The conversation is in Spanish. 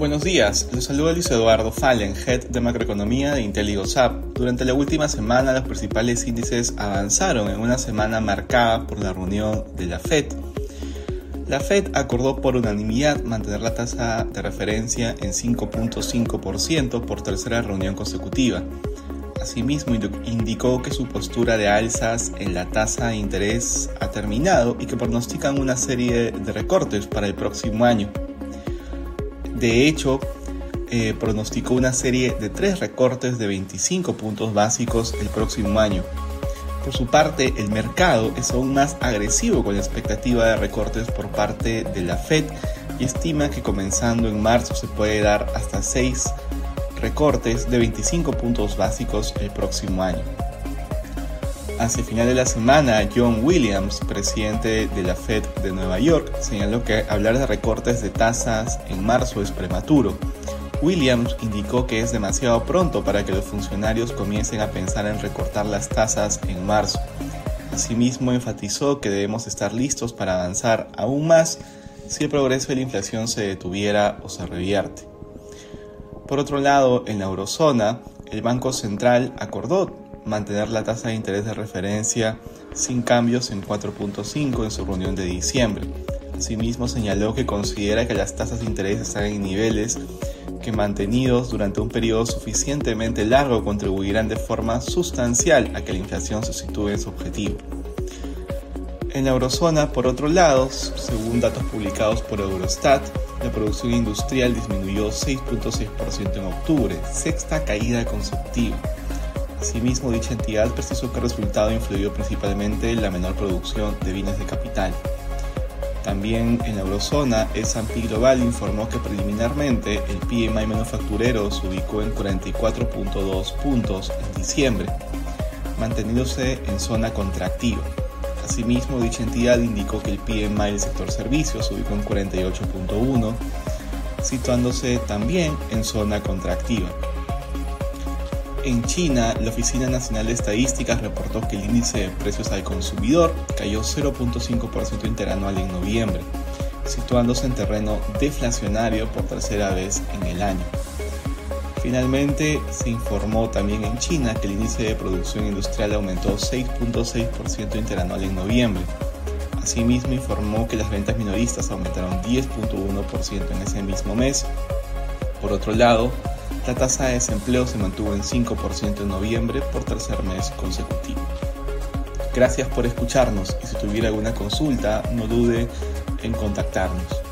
Buenos días, les saluda Luis Eduardo Fallen, Head de Macroeconomía de IntelliGoSap. Durante la última semana los principales índices avanzaron en una semana marcada por la reunión de la Fed. La Fed acordó por unanimidad mantener la tasa de referencia en 5.5% por tercera reunión consecutiva. Asimismo, indicó que su postura de alzas en la tasa de interés ha terminado y que pronostican una serie de recortes para el próximo año. De hecho, eh, pronosticó una serie de tres recortes de 25 puntos básicos el próximo año. Por su parte, el mercado es aún más agresivo con la expectativa de recortes por parte de la Fed y estima que comenzando en marzo se puede dar hasta 6 recortes de 25 puntos básicos el próximo año. Hacia el final de la semana, John Williams, presidente de la Fed de Nueva York, señaló que hablar de recortes de tasas en marzo es prematuro. Williams indicó que es demasiado pronto para que los funcionarios comiencen a pensar en recortar las tasas en marzo. Asimismo, enfatizó que debemos estar listos para avanzar aún más si el progreso de la inflación se detuviera o se revierte. Por otro lado, en la eurozona, el Banco Central acordó mantener la tasa de interés de referencia sin cambios en 4.5 en su reunión de diciembre. Asimismo señaló que considera que las tasas de interés están en niveles que mantenidos durante un periodo suficientemente largo contribuirán de forma sustancial a que la inflación se sitúe en su objetivo. En la eurozona, por otro lado, según datos publicados por Eurostat, la producción industrial disminuyó 6.6% en octubre, sexta caída consecutiva. Asimismo, dicha entidad precisó que el resultado influyó principalmente en la menor producción de bienes de capital. También en la eurozona, S&P Global informó que preliminarmente el PMI manufacturero se ubicó en 44.2 puntos en diciembre, manteniéndose en zona contractiva. Asimismo, dicha entidad indicó que el PMI del sector servicios se ubicó en 48.1, situándose también en zona contractiva. En China, la Oficina Nacional de Estadísticas reportó que el índice de precios al consumidor cayó 0.5% interanual en noviembre, situándose en terreno deflacionario por tercera vez en el año. Finalmente, se informó también en China que el índice de producción industrial aumentó 6.6% interanual en noviembre. Asimismo, informó que las ventas minoristas aumentaron 10.1% en ese mismo mes. Por otro lado, la tasa de desempleo se mantuvo en 5% en noviembre por tercer mes consecutivo. Gracias por escucharnos y si tuviera alguna consulta no dude en contactarnos.